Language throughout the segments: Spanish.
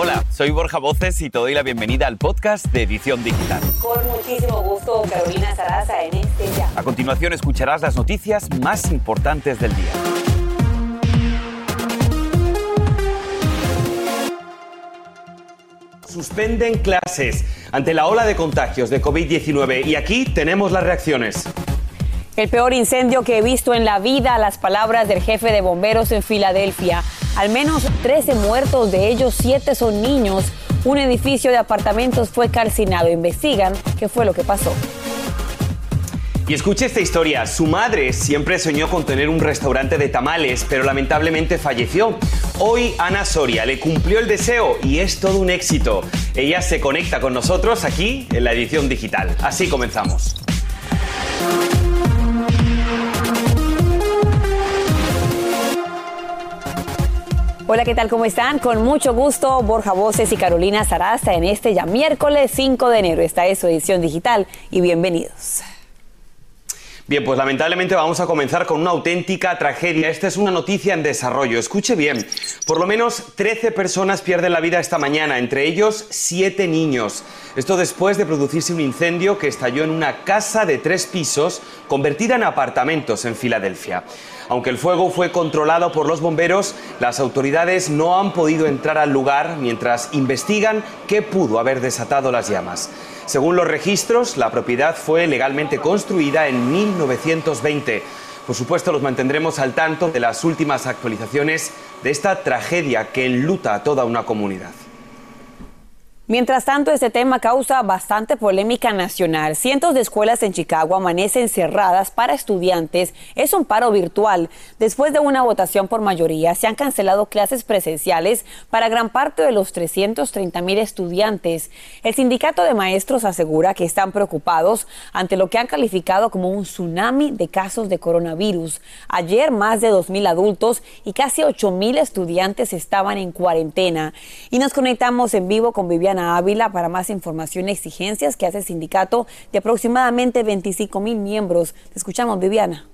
Hola, soy Borja Voces y te doy la bienvenida al podcast de Edición Digital. Con muchísimo gusto, Carolina Sarasa en este ya. A continuación escucharás las noticias más importantes del día. Suspenden clases ante la ola de contagios de COVID-19 y aquí tenemos las reacciones. El peor incendio que he visto en la vida, las palabras del jefe de bomberos en Filadelfia. Al menos 13 muertos, de ellos 7 son niños. Un edificio de apartamentos fue calcinado. Investigan qué fue lo que pasó. Y escuche esta historia. Su madre siempre soñó con tener un restaurante de tamales, pero lamentablemente falleció. Hoy Ana Soria le cumplió el deseo y es todo un éxito. Ella se conecta con nosotros aquí en la edición digital. Así comenzamos. Hola, ¿qué tal? ¿Cómo están? Con mucho gusto, Borja Voces y Carolina Sarasa en este ya miércoles 5 de enero. Esta es su edición digital y bienvenidos. Bien, pues lamentablemente vamos a comenzar con una auténtica tragedia. Esta es una noticia en desarrollo. Escuche bien, por lo menos 13 personas pierden la vida esta mañana, entre ellos 7 niños. Esto después de producirse un incendio que estalló en una casa de tres pisos convertida en apartamentos en Filadelfia. Aunque el fuego fue controlado por los bomberos, las autoridades no han podido entrar al lugar mientras investigan qué pudo haber desatado las llamas. Según los registros, la propiedad fue legalmente construida en 1920. Por supuesto, los mantendremos al tanto de las últimas actualizaciones de esta tragedia que enluta a toda una comunidad. Mientras tanto, este tema causa bastante polémica nacional. Cientos de escuelas en Chicago amanecen cerradas para estudiantes. Es un paro virtual. Después de una votación por mayoría, se han cancelado clases presenciales para gran parte de los 330 mil estudiantes. El sindicato de maestros asegura que están preocupados ante lo que han calificado como un tsunami de casos de coronavirus. Ayer, más de 2 mil adultos y casi 8 mil estudiantes estaban en cuarentena. Y nos conectamos en vivo con Viviana Ávila para más información y exigencias que hace el sindicato de aproximadamente 25 mil miembros. Te escuchamos, Viviana.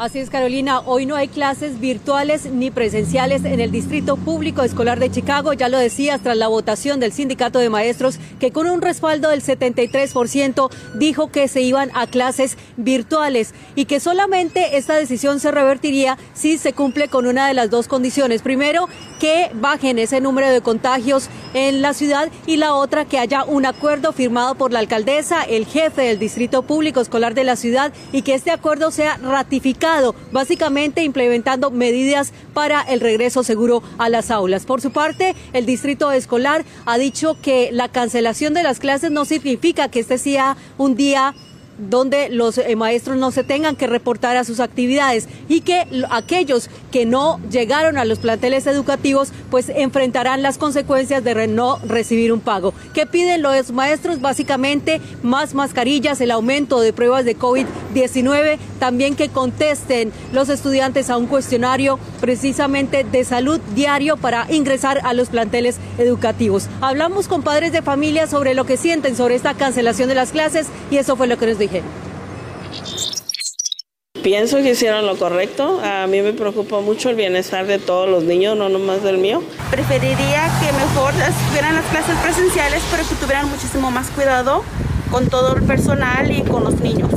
Así es, Carolina. Hoy no hay clases virtuales ni presenciales en el Distrito Público Escolar de Chicago. Ya lo decías, tras la votación del Sindicato de Maestros, que con un respaldo del 73% dijo que se iban a clases virtuales y que solamente esta decisión se revertiría si se cumple con una de las dos condiciones. Primero, que bajen ese número de contagios en la ciudad y la otra, que haya un acuerdo firmado por la alcaldesa, el jefe del Distrito Público Escolar de la ciudad y que este acuerdo sea ratificado básicamente implementando medidas para el regreso seguro a las aulas. Por su parte, el distrito escolar ha dicho que la cancelación de las clases no significa que este sea un día donde los eh, maestros no se tengan que reportar a sus actividades y que aquellos que no llegaron a los planteles educativos pues enfrentarán las consecuencias de no recibir un pago. ¿Qué piden los maestros? Básicamente más mascarillas, el aumento de pruebas de COVID-19, también que contesten los estudiantes a un cuestionario precisamente de salud diario para ingresar a los planteles educativos. Hablamos con padres de familia sobre lo que sienten sobre esta cancelación de las clases y eso fue lo que nos dijo Pienso que hicieron lo correcto. A mí me preocupa mucho el bienestar de todos los niños, no nomás del mío. Preferiría que mejor fueran las clases presenciales, pero que tuvieran muchísimo más cuidado con todo el personal y con los niños.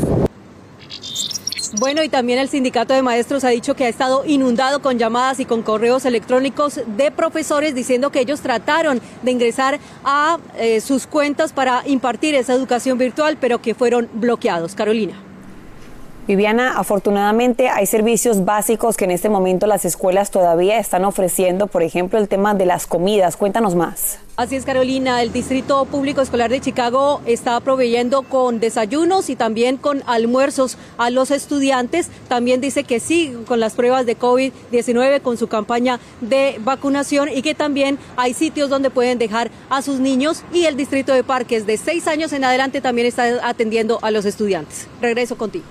Bueno, y también el sindicato de maestros ha dicho que ha estado inundado con llamadas y con correos electrónicos de profesores diciendo que ellos trataron de ingresar a eh, sus cuentas para impartir esa educación virtual, pero que fueron bloqueados. Carolina. Viviana, afortunadamente hay servicios básicos que en este momento las escuelas todavía están ofreciendo, por ejemplo, el tema de las comidas. Cuéntanos más. Así es, Carolina. El Distrito Público Escolar de Chicago está proveyendo con desayunos y también con almuerzos a los estudiantes. También dice que sí con las pruebas de COVID-19, con su campaña de vacunación y que también hay sitios donde pueden dejar a sus niños y el Distrito de Parques de seis años en adelante también está atendiendo a los estudiantes. Regreso contigo.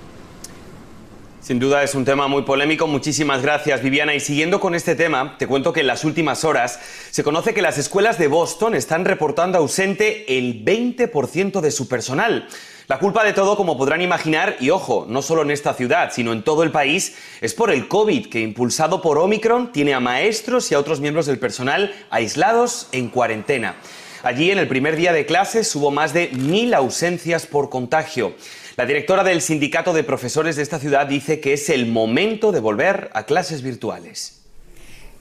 Sin duda es un tema muy polémico. Muchísimas gracias, Viviana. Y siguiendo con este tema, te cuento que en las últimas horas se conoce que las escuelas de Boston están reportando ausente el 20% de su personal. La culpa de todo, como podrán imaginar, y ojo, no solo en esta ciudad, sino en todo el país, es por el COVID, que impulsado por Omicron tiene a maestros y a otros miembros del personal aislados en cuarentena. Allí, en el primer día de clases, hubo más de mil ausencias por contagio. La directora del sindicato de profesores de esta ciudad dice que es el momento de volver a clases virtuales.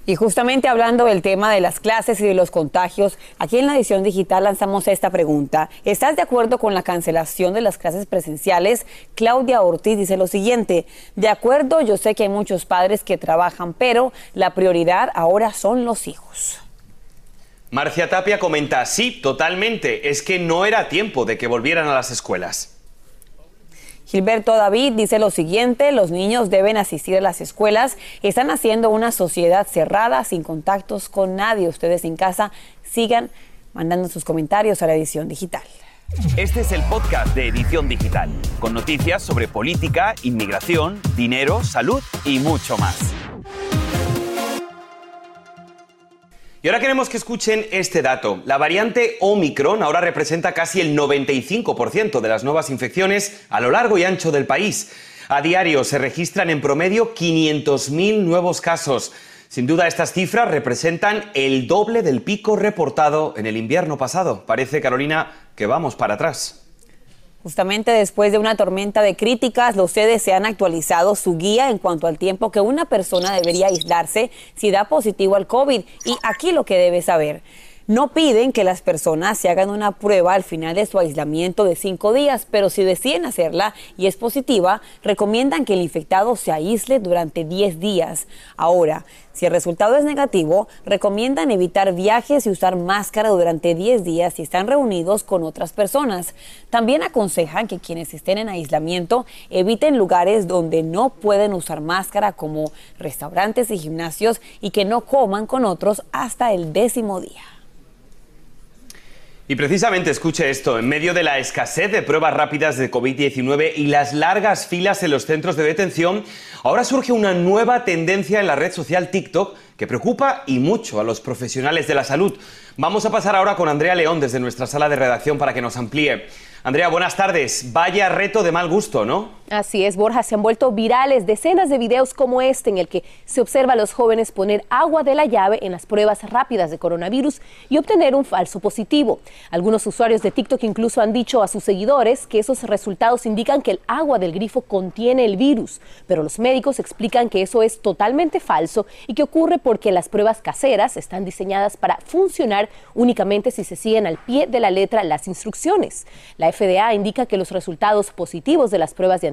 Y justamente hablando del tema de las clases y de los contagios, aquí en la edición digital lanzamos esta pregunta. ¿Estás de acuerdo con la cancelación de las clases presenciales? Claudia Ortiz dice lo siguiente, de acuerdo, yo sé que hay muchos padres que trabajan, pero la prioridad ahora son los hijos. Marcia Tapia comenta, sí, totalmente, es que no era tiempo de que volvieran a las escuelas. Gilberto David dice lo siguiente, los niños deben asistir a las escuelas, están haciendo una sociedad cerrada, sin contactos con nadie. Ustedes en casa sigan mandando sus comentarios a la edición digital. Este es el podcast de Edición Digital, con noticias sobre política, inmigración, dinero, salud y mucho más. Y ahora queremos que escuchen este dato. La variante Omicron ahora representa casi el 95% de las nuevas infecciones a lo largo y ancho del país. A diario se registran en promedio 500.000 nuevos casos. Sin duda estas cifras representan el doble del pico reportado en el invierno pasado. Parece, Carolina, que vamos para atrás. Justamente después de una tormenta de críticas, los se han actualizado su guía en cuanto al tiempo que una persona debería aislarse si da positivo al COVID. Y aquí lo que debe saber. No piden que las personas se hagan una prueba al final de su aislamiento de cinco días, pero si deciden hacerla y es positiva, recomiendan que el infectado se aísle durante 10 días. Ahora, si el resultado es negativo, recomiendan evitar viajes y usar máscara durante 10 días si están reunidos con otras personas. También aconsejan que quienes estén en aislamiento eviten lugares donde no pueden usar máscara como restaurantes y gimnasios y que no coman con otros hasta el décimo día. Y precisamente escuche esto, en medio de la escasez de pruebas rápidas de COVID-19 y las largas filas en los centros de detención, ahora surge una nueva tendencia en la red social TikTok que preocupa y mucho a los profesionales de la salud. Vamos a pasar ahora con Andrea León desde nuestra sala de redacción para que nos amplíe. Andrea, buenas tardes. Vaya reto de mal gusto, ¿no? Así es, Borja, se han vuelto virales decenas de videos como este en el que se observa a los jóvenes poner agua de la llave en las pruebas rápidas de coronavirus y obtener un falso positivo. Algunos usuarios de TikTok incluso han dicho a sus seguidores que esos resultados indican que el agua del grifo contiene el virus, pero los médicos explican que eso es totalmente falso y que ocurre porque las pruebas caseras están diseñadas para funcionar únicamente si se siguen al pie de la letra las instrucciones. La FDA indica que los resultados positivos de las pruebas de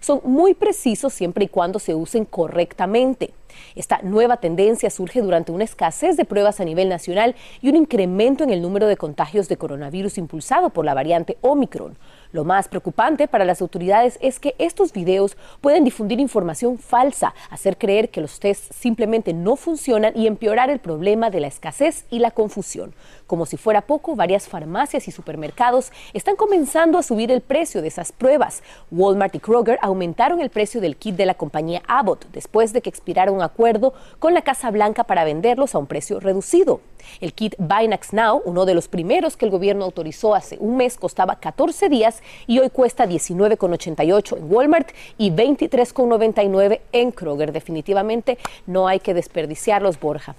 son muy precisos siempre y cuando se usen correctamente. Esta nueva tendencia surge durante una escasez de pruebas a nivel nacional y un incremento en el número de contagios de coronavirus impulsado por la variante Omicron. Lo más preocupante para las autoridades es que estos videos pueden difundir información falsa, hacer creer que los tests simplemente no funcionan y empeorar el problema de la escasez y la confusión. Como si fuera poco, varias farmacias y supermercados están comenzando a subir el precio de esas pruebas. Walmart y Kroger aumentaron el precio del kit de la compañía Abbott después de que expirara un acuerdo con la Casa Blanca para venderlos a un precio reducido. El kit Binax Now, uno de los primeros que el gobierno autorizó hace un mes, costaba 14 días y hoy cuesta 19,88 en Walmart y 23,99 en Kroger. Definitivamente no hay que desperdiciarlos, Borja.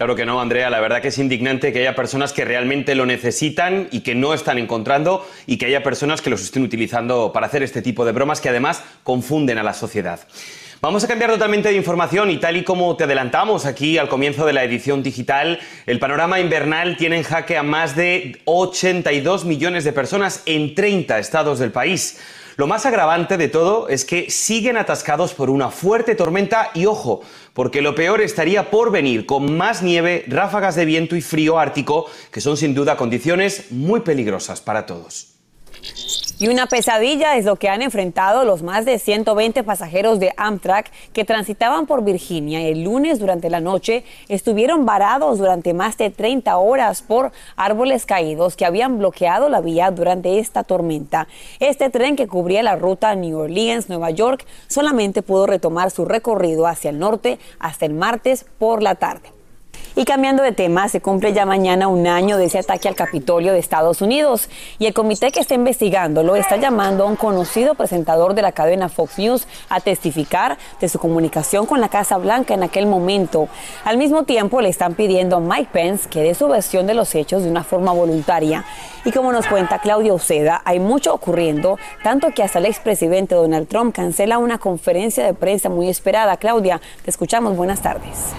Claro que no, Andrea. La verdad que es indignante que haya personas que realmente lo necesitan y que no están encontrando y que haya personas que los estén utilizando para hacer este tipo de bromas que además confunden a la sociedad. Vamos a cambiar totalmente de información y tal y como te adelantamos aquí al comienzo de la edición digital, el panorama invernal tiene en jaque a más de 82 millones de personas en 30 estados del país. Lo más agravante de todo es que siguen atascados por una fuerte tormenta y ojo, porque lo peor estaría por venir con más nieve, ráfagas de viento y frío ártico, que son sin duda condiciones muy peligrosas para todos. Y una pesadilla es lo que han enfrentado los más de 120 pasajeros de Amtrak que transitaban por Virginia el lunes durante la noche. Estuvieron varados durante más de 30 horas por árboles caídos que habían bloqueado la vía durante esta tormenta. Este tren que cubría la ruta New Orleans-Nueva York solamente pudo retomar su recorrido hacia el norte hasta el martes por la tarde. Y cambiando de tema, se cumple ya mañana un año de ese ataque al Capitolio de Estados Unidos y el comité que está investigándolo está llamando a un conocido presentador de la cadena Fox News a testificar de su comunicación con la Casa Blanca en aquel momento. Al mismo tiempo, le están pidiendo a Mike Pence que dé su versión de los hechos de una forma voluntaria. Y como nos cuenta Claudio Oceda, hay mucho ocurriendo, tanto que hasta el expresidente Donald Trump cancela una conferencia de prensa muy esperada. Claudia, te escuchamos. Buenas tardes.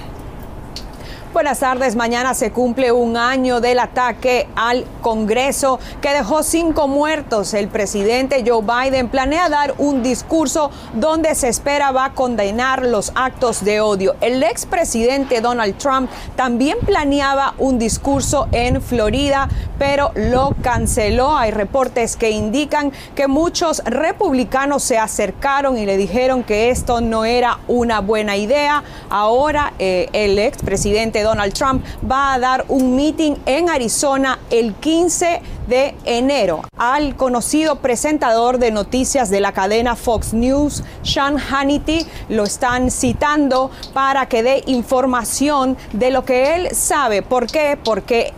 Buenas tardes. Mañana se cumple un año del ataque al Congreso que dejó cinco muertos. El presidente Joe Biden planea dar un discurso donde se espera va a condenar los actos de odio. El expresidente Donald Trump también planeaba un discurso en Florida, pero lo canceló. Hay reportes que indican que muchos republicanos se acercaron y le dijeron que esto no era una buena idea. Ahora eh, el expresidente Donald Trump va a dar un meeting en Arizona el 15 de enero al conocido presentador de noticias de la cadena Fox News, Sean Hannity. Lo están citando para que dé información de lo que él sabe. ¿Por qué? Porque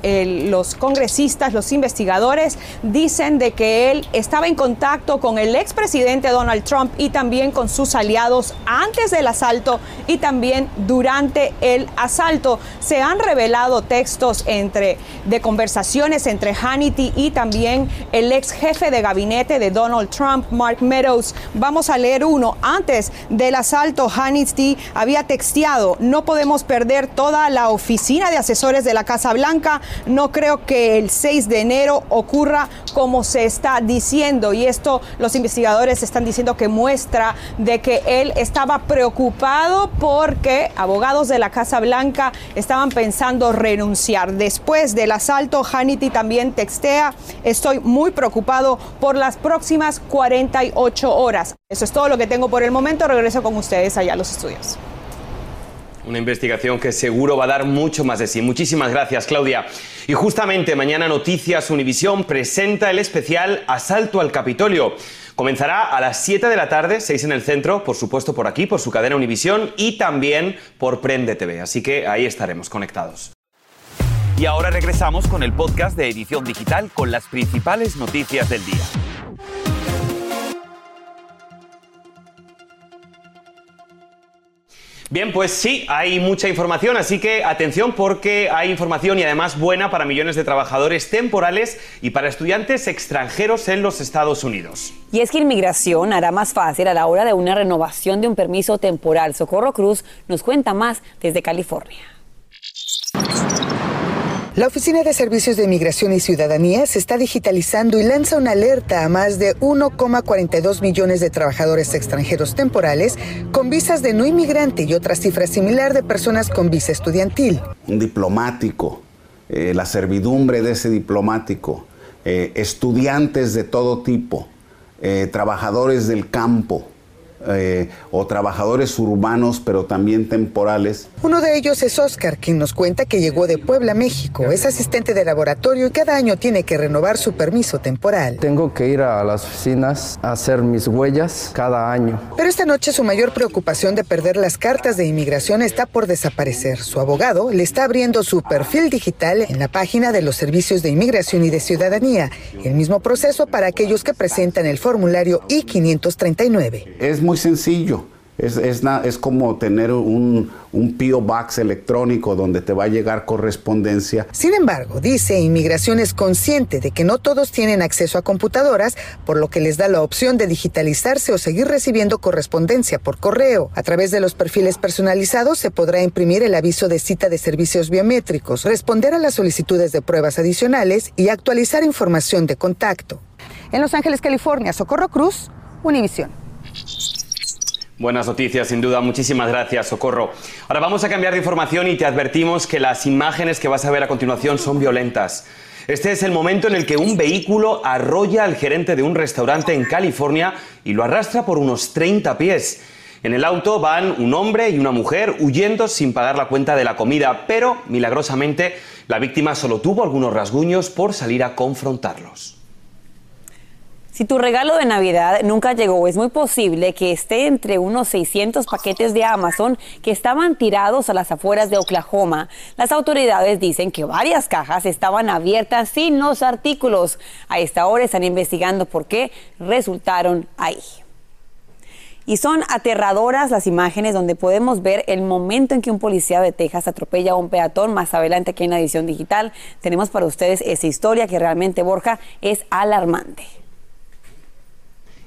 los congresistas, los investigadores dicen de que él estaba en contacto con el expresidente Donald Trump y también con sus aliados antes del asalto y también durante el asalto se han revelado textos entre, de conversaciones entre Hannity y también el ex jefe de gabinete de Donald Trump, Mark Meadows. Vamos a leer uno. Antes del asalto, Hannity había texteado, no podemos perder toda la oficina de asesores de la Casa Blanca. No creo que el 6 de enero ocurra como se está diciendo. Y esto los investigadores están diciendo que muestra de que él estaba preocupado porque abogados de la Casa Blanca estaban pensando renunciar. Después del asalto, Hannity también textea, estoy muy preocupado por las próximas 48 horas. Eso es todo lo que tengo por el momento. Regreso con ustedes allá a los estudios. Una investigación que seguro va a dar mucho más de sí. Muchísimas gracias, Claudia. Y justamente mañana Noticias Univisión presenta el especial Asalto al Capitolio. Comenzará a las 7 de la tarde, 6 en el centro, por supuesto por aquí, por su cadena Univisión y también por Prende TV. Así que ahí estaremos conectados. Y ahora regresamos con el podcast de Edición Digital con las principales noticias del día. Bien, pues sí, hay mucha información, así que atención porque hay información y además buena para millones de trabajadores temporales y para estudiantes extranjeros en los Estados Unidos. Y es que inmigración hará más fácil a la hora de una renovación de un permiso temporal. Socorro Cruz nos cuenta más desde California. La Oficina de Servicios de Inmigración y Ciudadanía se está digitalizando y lanza una alerta a más de 1,42 millones de trabajadores extranjeros temporales con visas de no inmigrante y otra cifra similar de personas con visa estudiantil. Un diplomático, eh, la servidumbre de ese diplomático, eh, estudiantes de todo tipo, eh, trabajadores del campo, eh, o trabajadores urbanos, pero también temporales. Uno de ellos es Oscar, quien nos cuenta que llegó de Puebla, México. Es asistente de laboratorio y cada año tiene que renovar su permiso temporal. Tengo que ir a las oficinas a hacer mis huellas cada año. Pero esta noche su mayor preocupación de perder las cartas de inmigración está por desaparecer. Su abogado le está abriendo su perfil digital en la página de los servicios de inmigración y de ciudadanía. El mismo proceso para aquellos que presentan el formulario I-539. Es muy sencillo. Es, es, como tener un, un PO Box electrónico donde te va a llegar correspondencia. Sin embargo, dice Inmigración es consciente de que no todos tienen acceso a computadoras, por lo que les da la opción de digitalizarse o seguir recibiendo correspondencia por correo. A través de los perfiles personalizados se podrá imprimir el aviso de cita de servicios biométricos, responder a las solicitudes de pruebas adicionales y actualizar información de contacto. En Los Ángeles, California, Socorro Cruz, Univisión. Buenas noticias, sin duda. Muchísimas gracias, Socorro. Ahora vamos a cambiar de información y te advertimos que las imágenes que vas a ver a continuación son violentas. Este es el momento en el que un vehículo arrolla al gerente de un restaurante en California y lo arrastra por unos 30 pies. En el auto van un hombre y una mujer huyendo sin pagar la cuenta de la comida, pero milagrosamente la víctima solo tuvo algunos rasguños por salir a confrontarlos. Si tu regalo de Navidad nunca llegó, es muy posible que esté entre unos 600 paquetes de Amazon que estaban tirados a las afueras de Oklahoma. Las autoridades dicen que varias cajas estaban abiertas sin los artículos. A esta hora están investigando por qué resultaron ahí. Y son aterradoras las imágenes donde podemos ver el momento en que un policía de Texas atropella a un peatón. Más adelante aquí en la edición digital tenemos para ustedes esa historia que realmente, Borja, es alarmante.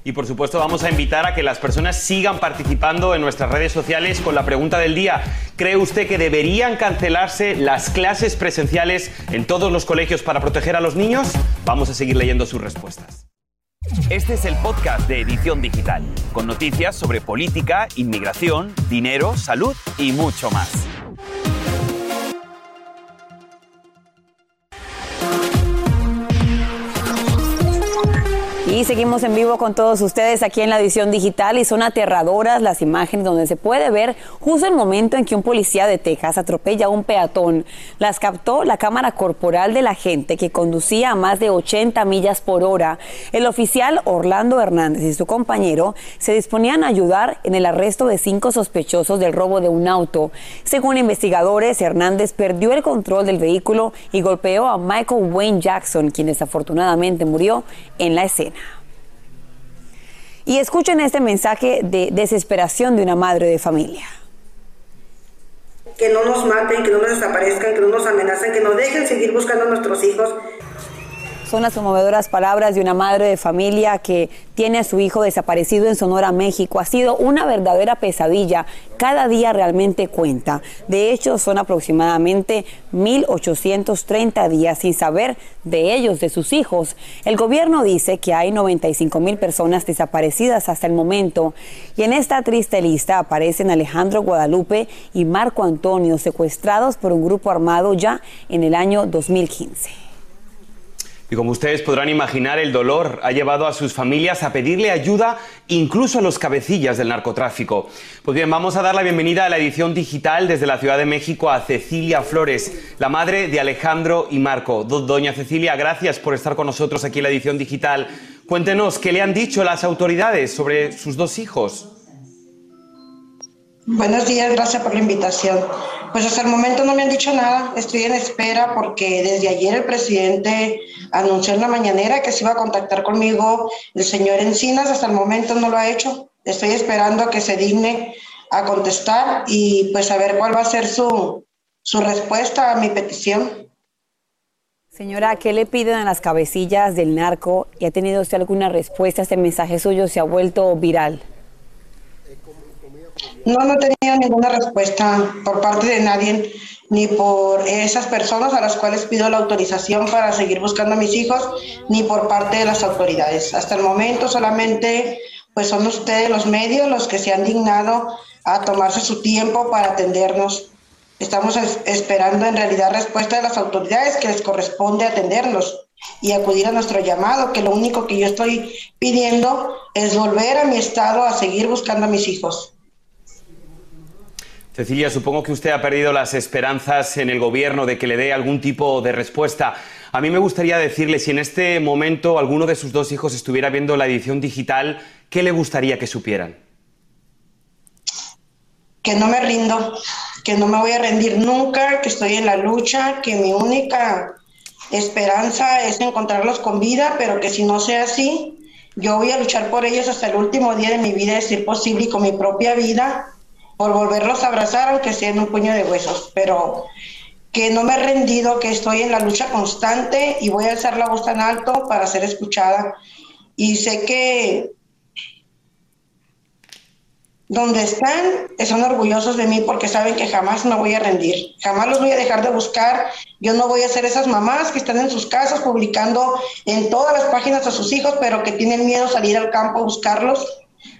Y por supuesto vamos a invitar a que las personas sigan participando en nuestras redes sociales con la pregunta del día. ¿Cree usted que deberían cancelarse las clases presenciales en todos los colegios para proteger a los niños? Vamos a seguir leyendo sus respuestas. Este es el podcast de Edición Digital, con noticias sobre política, inmigración, dinero, salud y mucho más. Y seguimos en vivo con todos ustedes aquí en la edición digital y son aterradoras las imágenes donde se puede ver justo el momento en que un policía de Texas atropella a un peatón. Las captó la cámara corporal de la gente que conducía a más de 80 millas por hora. El oficial Orlando Hernández y su compañero se disponían a ayudar en el arresto de cinco sospechosos del robo de un auto. Según investigadores, Hernández perdió el control del vehículo y golpeó a Michael Wayne Jackson, quien desafortunadamente murió en la escena. Y escuchen este mensaje de desesperación de una madre de familia. Que no nos maten, que no nos desaparezcan, que no nos amenacen, que nos dejen seguir buscando a nuestros hijos. Son las conmovedoras palabras de una madre de familia que tiene a su hijo desaparecido en Sonora, México. Ha sido una verdadera pesadilla. Cada día realmente cuenta. De hecho, son aproximadamente 1.830 días sin saber de ellos, de sus hijos. El gobierno dice que hay 95 mil personas desaparecidas hasta el momento. Y en esta triste lista aparecen Alejandro Guadalupe y Marco Antonio, secuestrados por un grupo armado ya en el año 2015. Y como ustedes podrán imaginar, el dolor ha llevado a sus familias a pedirle ayuda incluso a los cabecillas del narcotráfico. Pues bien, vamos a dar la bienvenida a la edición digital desde la Ciudad de México a Cecilia Flores, la madre de Alejandro y Marco. Doña Cecilia, gracias por estar con nosotros aquí en la edición digital. Cuéntenos, ¿qué le han dicho las autoridades sobre sus dos hijos? Buenos días, gracias por la invitación. Pues hasta el momento no me han dicho nada, estoy en espera porque desde ayer el presidente anunció en la mañanera que se iba a contactar conmigo el señor Encinas, hasta el momento no lo ha hecho. Estoy esperando a que se digne a contestar y pues a ver cuál va a ser su, su respuesta a mi petición. Señora, ¿qué le piden a las cabecillas del narco? ¿Y ha tenido usted alguna respuesta? Este mensaje suyo se ha vuelto viral. No, no tenido ninguna respuesta por parte de nadie, ni por esas personas a las cuales pido la autorización para seguir buscando a mis hijos, ni por parte de las autoridades. Hasta el momento solamente pues son ustedes los medios los que se han dignado a tomarse su tiempo para atendernos. Estamos esperando en realidad respuesta de las autoridades que les corresponde atendernos y acudir a nuestro llamado, que lo único que yo estoy pidiendo es volver a mi estado a seguir buscando a mis hijos. Cecilia, supongo que usted ha perdido las esperanzas en el gobierno de que le dé algún tipo de respuesta. A mí me gustaría decirle, si en este momento alguno de sus dos hijos estuviera viendo la edición digital, ¿qué le gustaría que supieran? Que no me rindo, que no me voy a rendir nunca, que estoy en la lucha, que mi única esperanza es encontrarlos con vida, pero que si no sea así, yo voy a luchar por ellos hasta el último día de mi vida, de ser posible, y con mi propia vida por volverlos a abrazar, aunque sea en un puño de huesos, pero que no me he rendido, que estoy en la lucha constante y voy a alzar la voz tan alto para ser escuchada. Y sé que donde están son orgullosos de mí porque saben que jamás me voy a rendir, jamás los voy a dejar de buscar. Yo no voy a ser esas mamás que están en sus casas publicando en todas las páginas a sus hijos, pero que tienen miedo salir al campo a buscarlos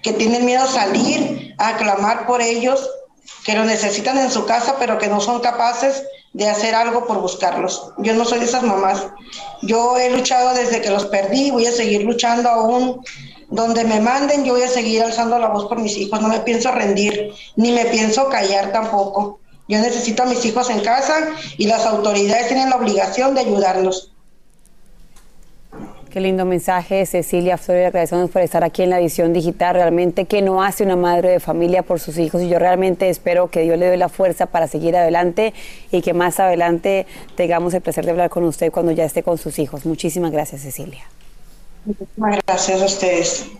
que tienen miedo a salir, a clamar por ellos, que lo necesitan en su casa, pero que no son capaces de hacer algo por buscarlos. Yo no soy de esas mamás. Yo he luchado desde que los perdí, voy a seguir luchando aún. Donde me manden, yo voy a seguir alzando la voz por mis hijos. No me pienso rendir, ni me pienso callar tampoco. Yo necesito a mis hijos en casa y las autoridades tienen la obligación de ayudarlos. Qué lindo mensaje, Cecilia Flores. Agradecemos por estar aquí en la edición digital. Realmente, que no hace una madre de familia por sus hijos? Y yo realmente espero que Dios le dé la fuerza para seguir adelante y que más adelante tengamos el placer de hablar con usted cuando ya esté con sus hijos. Muchísimas gracias, Cecilia. Muchísimas gracias a ustedes.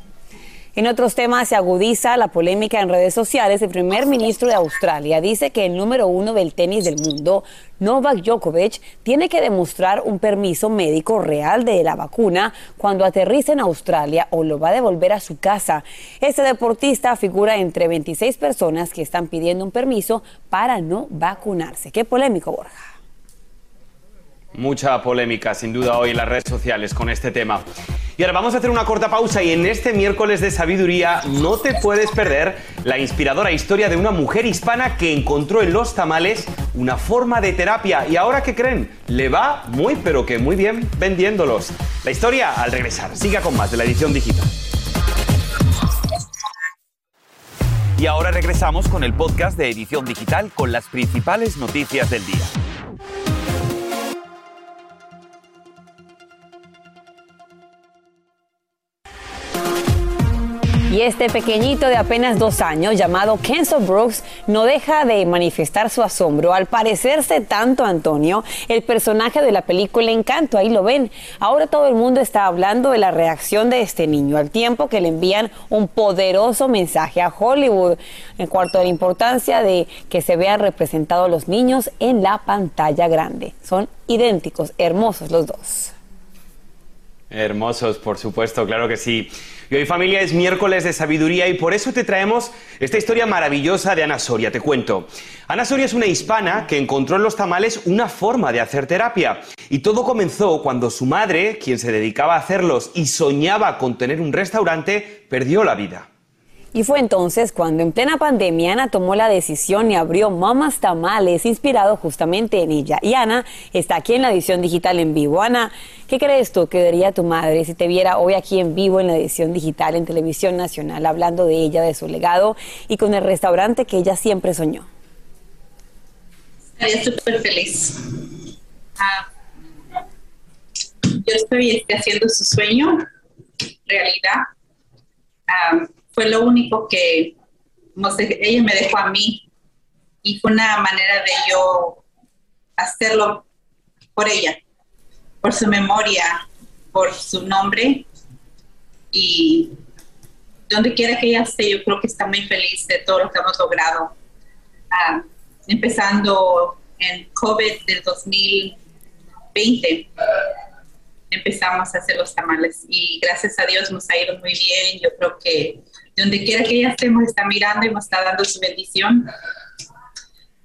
En otros temas se agudiza la polémica en redes sociales. El primer ministro de Australia dice que el número uno del tenis del mundo, Novak Djokovic, tiene que demostrar un permiso médico real de la vacuna cuando aterrice en Australia o lo va a devolver a su casa. Este deportista figura entre 26 personas que están pidiendo un permiso para no vacunarse. Qué polémico, Borja. Mucha polémica, sin duda, hoy en las redes sociales con este tema. Y ahora vamos a hacer una corta pausa y en este miércoles de sabiduría no te puedes perder la inspiradora historia de una mujer hispana que encontró en los tamales una forma de terapia y ahora que creen, le va muy pero que muy bien vendiéndolos. La historia al regresar. Siga con más de la edición digital. Y ahora regresamos con el podcast de Edición Digital con las principales noticias del día. Y este pequeñito de apenas dos años, llamado Kenzo Brooks, no deja de manifestar su asombro al parecerse tanto a Antonio, el personaje de la película Encanto. Ahí lo ven. Ahora todo el mundo está hablando de la reacción de este niño, al tiempo que le envían un poderoso mensaje a Hollywood, en cuanto a la importancia de que se vean representados los niños en la pantalla grande. Son idénticos, hermosos los dos. Hermosos, por supuesto, claro que sí. Y hoy familia es miércoles de sabiduría y por eso te traemos esta historia maravillosa de Ana Soria. Te cuento. Ana Soria es una hispana que encontró en los tamales una forma de hacer terapia. Y todo comenzó cuando su madre, quien se dedicaba a hacerlos y soñaba con tener un restaurante, perdió la vida. Y fue entonces cuando en plena pandemia Ana tomó la decisión y abrió Mamas Tamales, inspirado justamente en ella. Y Ana está aquí en la edición digital en vivo. Ana, ¿qué crees tú que diría tu madre si te viera hoy aquí en vivo en la edición digital en Televisión Nacional, hablando de ella, de su legado y con el restaurante que ella siempre soñó? Estaría súper feliz. Ah, yo estoy haciendo su sueño realidad. Ah, fue lo único que ella me dejó a mí. Y fue una manera de yo hacerlo por ella, por su memoria, por su nombre. Y donde quiera que ella esté, yo creo que está muy feliz de todo lo que hemos logrado. Ah, empezando en COVID del 2020 empezamos a hacer los tamales y gracias a Dios nos ha ido muy bien. Yo creo que donde quiera que ella estemos está mirando y nos está dando su bendición.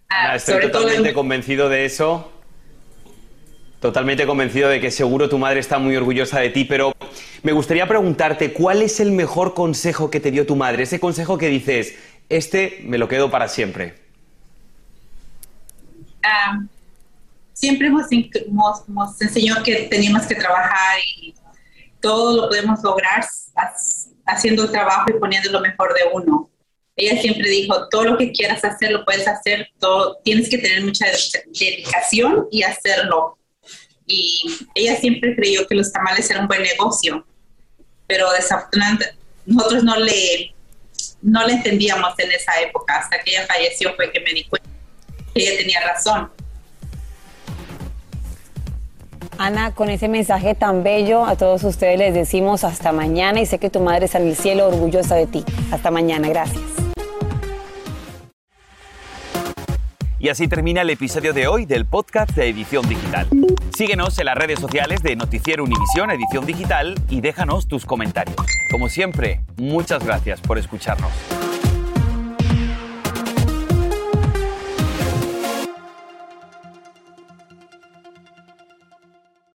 Ah, estoy totalmente convencido de eso. Totalmente convencido de que seguro tu madre está muy orgullosa de ti, pero me gustaría preguntarte, ¿cuál es el mejor consejo que te dio tu madre? Ese consejo que dices, este me lo quedo para siempre. Ah, siempre hemos, enseñado que teníamos que trabajar y todo lo podemos lograr haciendo el trabajo y poniendo lo mejor de uno. Ella siempre dijo, todo lo que quieras hacer, lo puedes hacer, todo, tienes que tener mucha dedicación y hacerlo. Y ella siempre creyó que los tamales eran un buen negocio, pero desafortunadamente nosotros no le, no le entendíamos en esa época. Hasta que ella falleció fue que me di cuenta que ella tenía razón Ana, con ese mensaje tan bello, a todos ustedes les decimos hasta mañana y sé que tu madre está en el cielo orgullosa de ti. Hasta mañana, gracias. Y así termina el episodio de hoy del podcast de Edición Digital. Síguenos en las redes sociales de Noticiero Univisión Edición Digital y déjanos tus comentarios. Como siempre, muchas gracias por escucharnos.